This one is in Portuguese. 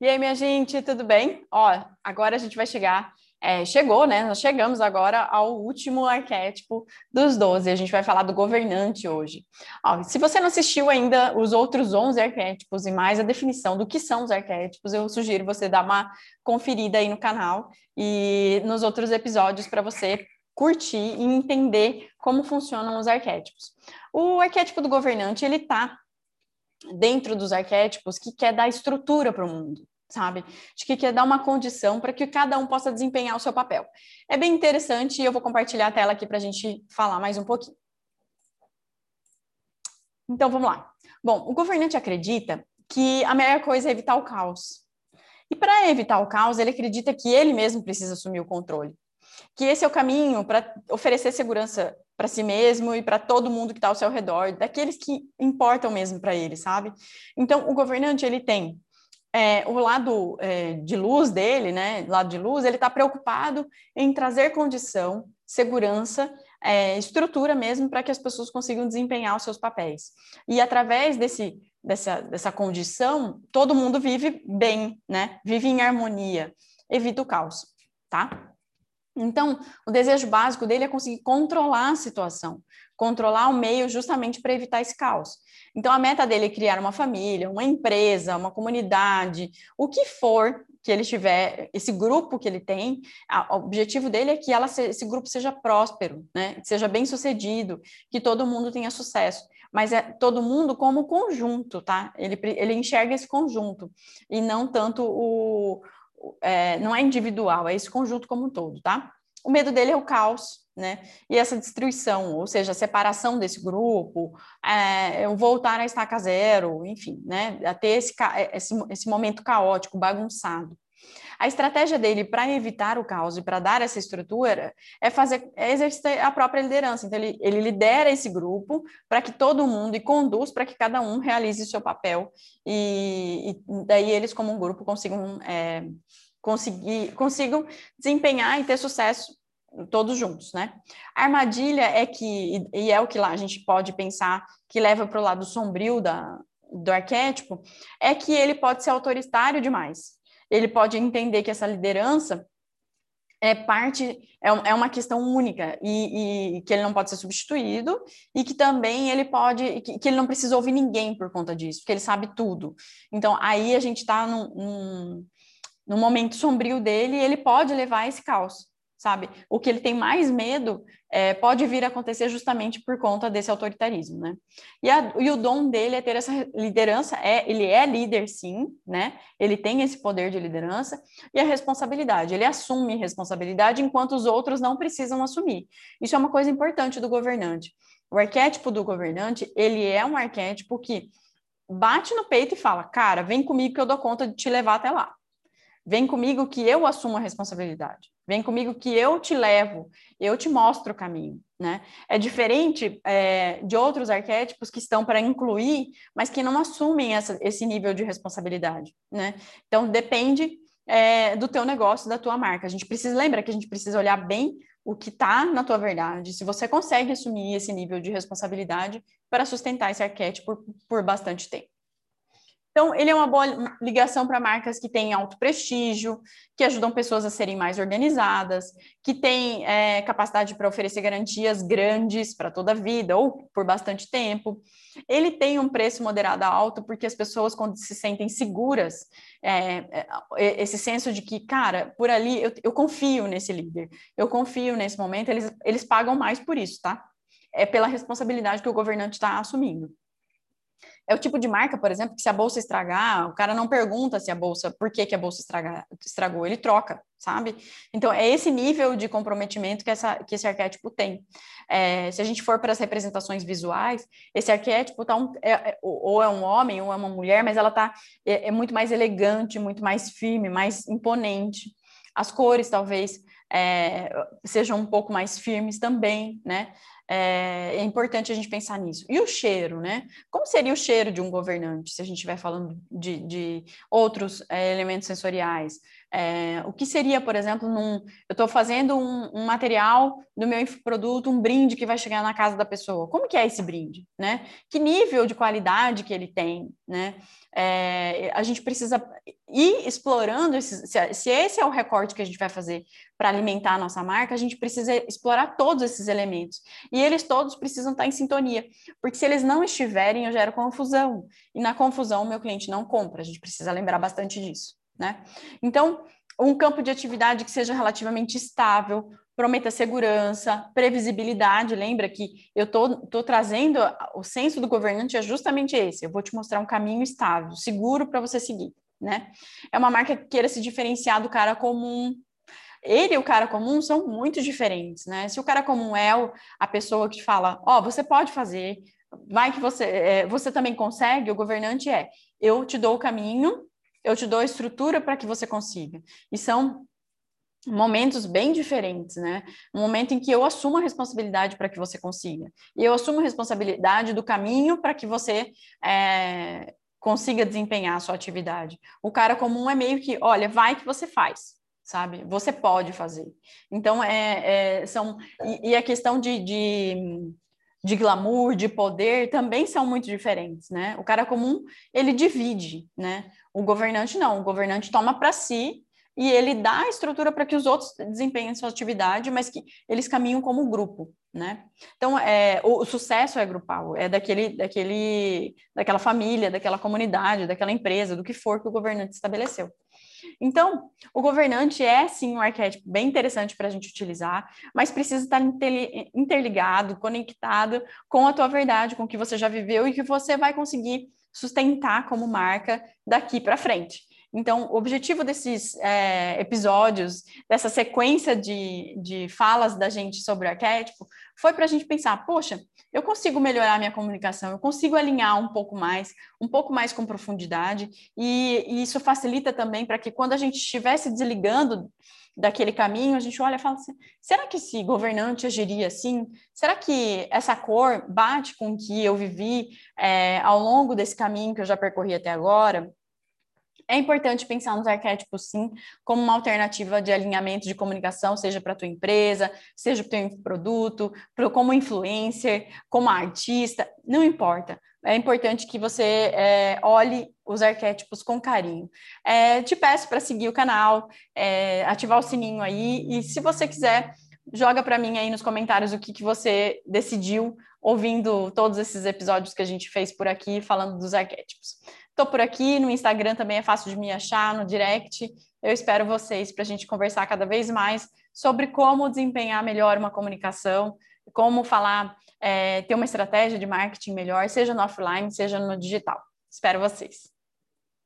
E aí, minha gente, tudo bem? Ó, agora a gente vai chegar, é, chegou, né? Nós chegamos agora ao último arquétipo dos 12. A gente vai falar do governante hoje. Ó, se você não assistiu ainda os outros 11 arquétipos e mais a definição do que são os arquétipos, eu sugiro você dar uma conferida aí no canal e nos outros episódios para você curtir e entender como funcionam os arquétipos. O arquétipo do governante, ele tá dentro dos arquétipos que quer dar estrutura para o mundo, sabe? De que quer dar uma condição para que cada um possa desempenhar o seu papel. É bem interessante e eu vou compartilhar a tela aqui para a gente falar mais um pouquinho. Então vamos lá. Bom, o governante acredita que a melhor coisa é evitar o caos. E para evitar o caos, ele acredita que ele mesmo precisa assumir o controle. Que esse é o caminho para oferecer segurança para si mesmo e para todo mundo que está ao seu redor, daqueles que importam mesmo para ele, sabe? Então, o governante ele tem é, o lado é, de luz dele, né? Lado de luz, ele está preocupado em trazer condição, segurança, é, estrutura mesmo para que as pessoas consigam desempenhar os seus papéis. E através desse dessa, dessa condição, todo mundo vive bem, né? Vive em harmonia, evita o caos, tá? Então, o desejo básico dele é conseguir controlar a situação, controlar o meio justamente para evitar esse caos. Então, a meta dele é criar uma família, uma empresa, uma comunidade, o que for que ele tiver, esse grupo que ele tem, a, o objetivo dele é que ela, esse grupo seja próspero, né? seja bem sucedido, que todo mundo tenha sucesso. Mas é todo mundo como conjunto, tá? Ele, ele enxerga esse conjunto e não tanto o, é, não é individual, é esse conjunto como um todo, tá? O medo dele é o caos, né? E essa destruição, ou seja, a separação desse grupo, é, o voltar à estaca zero, enfim, né? A ter esse, esse, esse momento caótico, bagunçado. A estratégia dele para evitar o caos e para dar essa estrutura é fazer é exercer a própria liderança. Então, ele, ele lidera esse grupo para que todo mundo e conduz para que cada um realize seu papel e, e daí eles, como um grupo, consigam, é, conseguir, consigam desempenhar e ter sucesso todos juntos, né? A armadilha é que, e é o que lá a gente pode pensar que leva para o lado sombrio da, do arquétipo, é que ele pode ser autoritário demais ele pode entender que essa liderança é parte, é, é uma questão única e, e, que ele não pode ser substituído e que também ele pode, que, que, ele não precisa ouvir ninguém por conta disso, porque ele sabe tudo. Então, aí a gente está num, num, num momento sombrio dele e ele pode levar esse caos sabe? O que ele tem mais medo é, pode vir a acontecer justamente por conta desse autoritarismo, né? E, a, e, o dom dele é ter essa liderança, é, ele é líder sim, né? Ele tem esse poder de liderança e a responsabilidade, ele assume responsabilidade enquanto os outros não precisam assumir. Isso é uma coisa importante do governante. O arquétipo do governante, ele é um arquétipo que bate no peito e fala, cara, vem comigo que eu dou conta de te levar até lá. Vem comigo que eu assumo a responsabilidade. Vem comigo que eu te levo, eu te mostro o caminho, né? É diferente é, de outros arquétipos que estão para incluir, mas que não assumem essa, esse nível de responsabilidade, né? Então, depende é, do teu negócio, da tua marca. A gente precisa, lembra que a gente precisa olhar bem o que está na tua verdade, se você consegue assumir esse nível de responsabilidade para sustentar esse arquétipo por, por bastante tempo. Então, ele é uma boa ligação para marcas que têm alto prestígio, que ajudam pessoas a serem mais organizadas, que têm é, capacidade para oferecer garantias grandes para toda a vida ou por bastante tempo. Ele tem um preço moderado alto porque as pessoas, quando se sentem seguras, é, é, esse senso de que, cara, por ali eu, eu confio nesse líder, eu confio nesse momento, eles, eles pagam mais por isso, tá? É pela responsabilidade que o governante está assumindo. É o tipo de marca, por exemplo, que se a bolsa estragar, o cara não pergunta se a bolsa, por que, que a bolsa estraga, estragou, ele troca, sabe? Então, é esse nível de comprometimento que, essa, que esse arquétipo tem. É, se a gente for para as representações visuais, esse arquétipo tá um, é, é, ou é um homem ou é uma mulher, mas ela tá, é, é muito mais elegante, muito mais firme, mais imponente. As cores, talvez, é, sejam um pouco mais firmes também, né? é, é, importante a gente pensar nisso. E o cheiro, né? Como seria o cheiro de um governante, se a gente estiver falando de, de outros é, elementos sensoriais? É, o que seria, por exemplo, num, eu estou fazendo um, um, material do meu produto, um brinde que vai chegar na casa da pessoa. Como que é esse brinde, né? Que nível de qualidade que ele tem, né? É, a gente precisa ir explorando esses, se, se esse é o recorte que a gente vai fazer para alimentar a nossa marca, a gente precisa explorar todos esses elementos. E eles todos precisam estar em sintonia, porque se eles não estiverem, eu gero confusão. E na confusão, o meu cliente não compra. A gente precisa lembrar bastante disso né? Então, um campo de atividade que seja relativamente estável, prometa segurança, previsibilidade. Lembra que eu tô trazendo o senso do governante é justamente esse. Eu vou te mostrar um caminho estável, seguro para você seguir, né? É uma marca que queira se diferenciar do cara comum. Ele e o cara comum são muito diferentes, né? Se o cara comum é a pessoa que fala, ó, oh, você pode fazer, vai que você, é, você também consegue. O governante é, eu te dou o caminho eu te dou estrutura para que você consiga. E são momentos bem diferentes, né? Um momento em que eu assumo a responsabilidade para que você consiga. E eu assumo a responsabilidade do caminho para que você é, consiga desempenhar a sua atividade. O cara comum é meio que, olha, vai que você faz, sabe? Você pode fazer. Então, é, é são... E, e, a questão de, de de glamour, de poder, também são muito diferentes, né? O cara comum, ele divide, né? O governante não, o governante toma para si e ele dá a estrutura para que os outros desempenhem sua atividade, mas que eles caminham como grupo, né? Então, é, o, o, sucesso é grupal, é daquele, daquele, daquela família, daquela comunidade, daquela empresa, do que for que o governante estabeleceu. Então, o governante é sim um arquétipo bem interessante para a gente utilizar, mas precisa estar interligado, conectado com a tua verdade, com o que você já viveu e que você vai conseguir sustentar como marca daqui para frente. Então, o objetivo desses é, episódios, dessa sequência de, de falas da gente sobre o arquétipo, foi para a gente pensar: poxa, eu consigo melhorar minha comunicação, eu consigo alinhar um pouco mais, um pouco mais com profundidade, e, e isso facilita também para que quando a gente estiver se desligando daquele caminho, a gente olha e fala assim: será que esse governante agiria assim? Será que essa cor bate com o que eu vivi é, ao longo desse caminho que eu já percorri até agora? É importante pensar nos arquétipos, sim, como uma alternativa de alinhamento de comunicação, seja para tua empresa, seja para o teu produto, como influencer, como artista, não importa. É importante que você é, olhe os arquétipos com carinho. É, te peço para seguir o canal, é, ativar o sininho aí, e se você quiser, joga para mim aí nos comentários o que, que você decidiu ouvindo todos esses episódios que a gente fez por aqui, falando dos arquétipos. Estou por aqui, no Instagram também é fácil de me achar, no direct. Eu espero vocês para a gente conversar cada vez mais sobre como desempenhar melhor uma comunicação, como falar, é, ter uma estratégia de marketing melhor, seja no offline, seja no digital. Espero vocês.